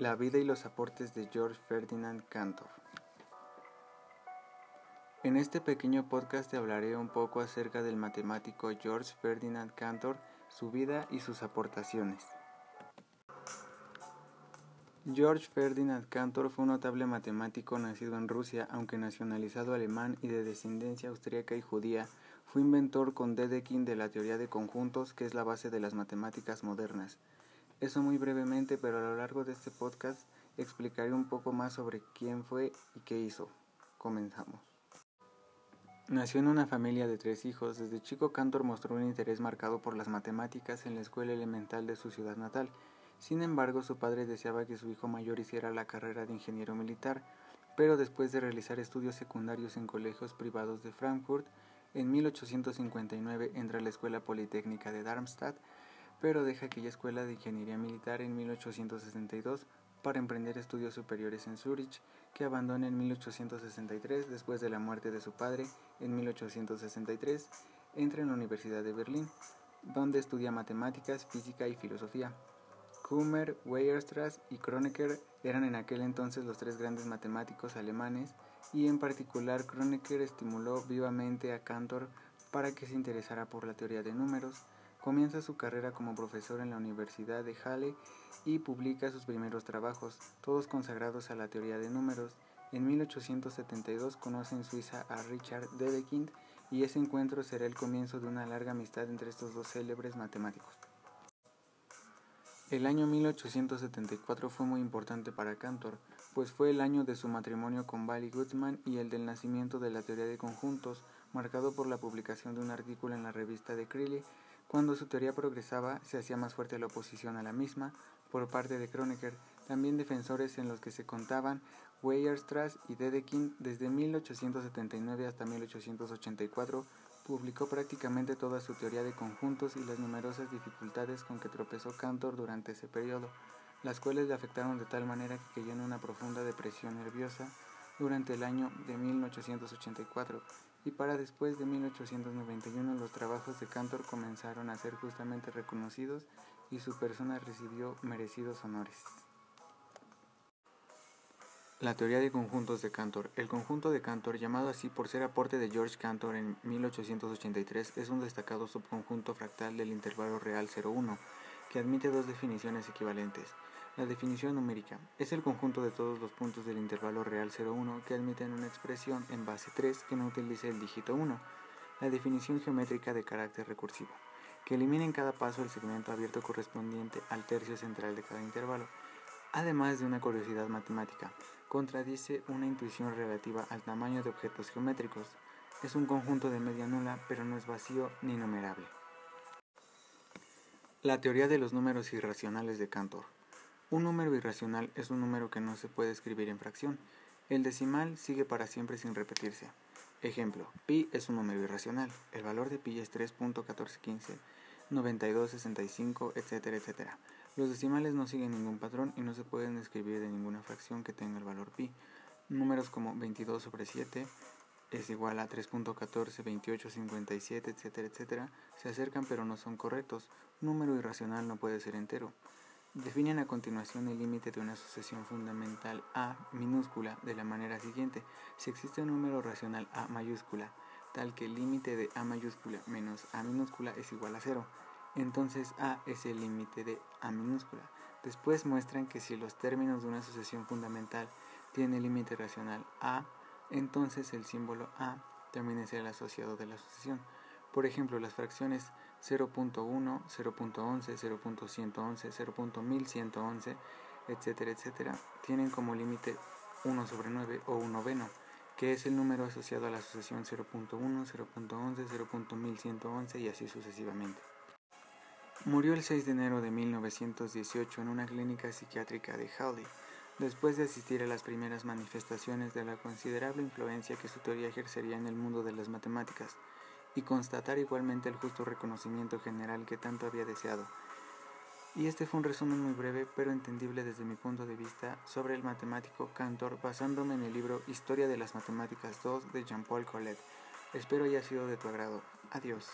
La vida y los aportes de George Ferdinand Cantor. En este pequeño podcast te hablaré un poco acerca del matemático George Ferdinand Cantor, su vida y sus aportaciones. George Ferdinand Cantor fue un notable matemático nacido en Rusia, aunque nacionalizado alemán y de descendencia austríaca y judía. Fue inventor con Dedekind de la teoría de conjuntos, que es la base de las matemáticas modernas. Eso muy brevemente, pero a lo largo de este podcast explicaré un poco más sobre quién fue y qué hizo. Comenzamos. Nació en una familia de tres hijos. Desde chico Cantor mostró un interés marcado por las matemáticas en la escuela elemental de su ciudad natal. Sin embargo, su padre deseaba que su hijo mayor hiciera la carrera de ingeniero militar, pero después de realizar estudios secundarios en colegios privados de Frankfurt, en 1859 entra a la Escuela Politécnica de Darmstadt, pero deja aquella escuela de ingeniería militar en 1862 para emprender estudios superiores en Zurich, que abandona en 1863 después de la muerte de su padre. En 1863 entra en la Universidad de Berlín, donde estudia matemáticas, física y filosofía. Kummer, Weierstrass y Kronecker eran en aquel entonces los tres grandes matemáticos alemanes y en particular Kronecker estimuló vivamente a Cantor para que se interesara por la teoría de números, Comienza su carrera como profesor en la Universidad de Halle y publica sus primeros trabajos, todos consagrados a la teoría de números. En 1872 conoce en Suiza a Richard Dedekind y ese encuentro será el comienzo de una larga amistad entre estos dos célebres matemáticos. El año 1874 fue muy importante para Cantor, pues fue el año de su matrimonio con Bally Goodman y el del nacimiento de la teoría de conjuntos, marcado por la publicación de un artículo en la revista de Crilly cuando su teoría progresaba, se hacía más fuerte la oposición a la misma por parte de Kronecker, también defensores en los que se contaban Weierstrass y Dedekind desde 1879 hasta 1884 publicó prácticamente toda su teoría de conjuntos y las numerosas dificultades con que tropezó Cantor durante ese periodo, las cuales le afectaron de tal manera que cayó en una profunda depresión nerviosa durante el año de 1884 y para después de 1891 los trabajos de Cantor comenzaron a ser justamente reconocidos y su persona recibió merecidos honores. La teoría de conjuntos de Cantor. El conjunto de Cantor, llamado así por ser aporte de George Cantor en 1883, es un destacado subconjunto fractal del intervalo real 0,1, que admite dos definiciones equivalentes. La definición numérica es el conjunto de todos los puntos del intervalo real 0,1 que admiten una expresión en base 3 que no utilice el dígito 1. La definición geométrica de carácter recursivo, que elimina en cada paso el segmento abierto correspondiente al tercio central de cada intervalo. Además de una curiosidad matemática, contradice una intuición relativa al tamaño de objetos geométricos. Es un conjunto de media nula, pero no es vacío ni numerable. La teoría de los números irracionales de Cantor. Un número irracional es un número que no se puede escribir en fracción. El decimal sigue para siempre sin repetirse. Ejemplo, pi es un número irracional. El valor de pi es 3.1415, 9265, etcétera, etcétera. Los decimales no siguen ningún patrón y no se pueden escribir de ninguna fracción que tenga el valor pi. Números como 22 sobre 7 es igual a 3.14, 28, 57, etcétera, etcétera, se acercan pero no son correctos. Un número irracional no puede ser entero. Definen a continuación el límite de una sucesión fundamental A minúscula de la manera siguiente. Si existe un número racional A mayúscula, tal que el límite de A mayúscula menos A minúscula es igual a cero, entonces A es el límite de A minúscula. Después muestran que si los términos de una sucesión fundamental tienen límite racional A, entonces el símbolo A también es el asociado de la sucesión. Por ejemplo, las fracciones 0.1, 0.11, 0.111, 0.1111, etcétera, etcétera, tienen como límite 1 sobre 9 o 1 noveno, que es el número asociado a la sucesión 0.1, 0.11, 0.1111 y así sucesivamente. Murió el 6 de enero de 1918 en una clínica psiquiátrica de Halle, después de asistir a las primeras manifestaciones de la considerable influencia que su teoría ejercería en el mundo de las matemáticas y constatar igualmente el justo reconocimiento general que tanto había deseado. Y este fue un resumen muy breve pero entendible desde mi punto de vista sobre el matemático Cantor basándome en el libro Historia de las Matemáticas 2 de Jean-Paul Collet. Espero haya sido de tu agrado. Adiós.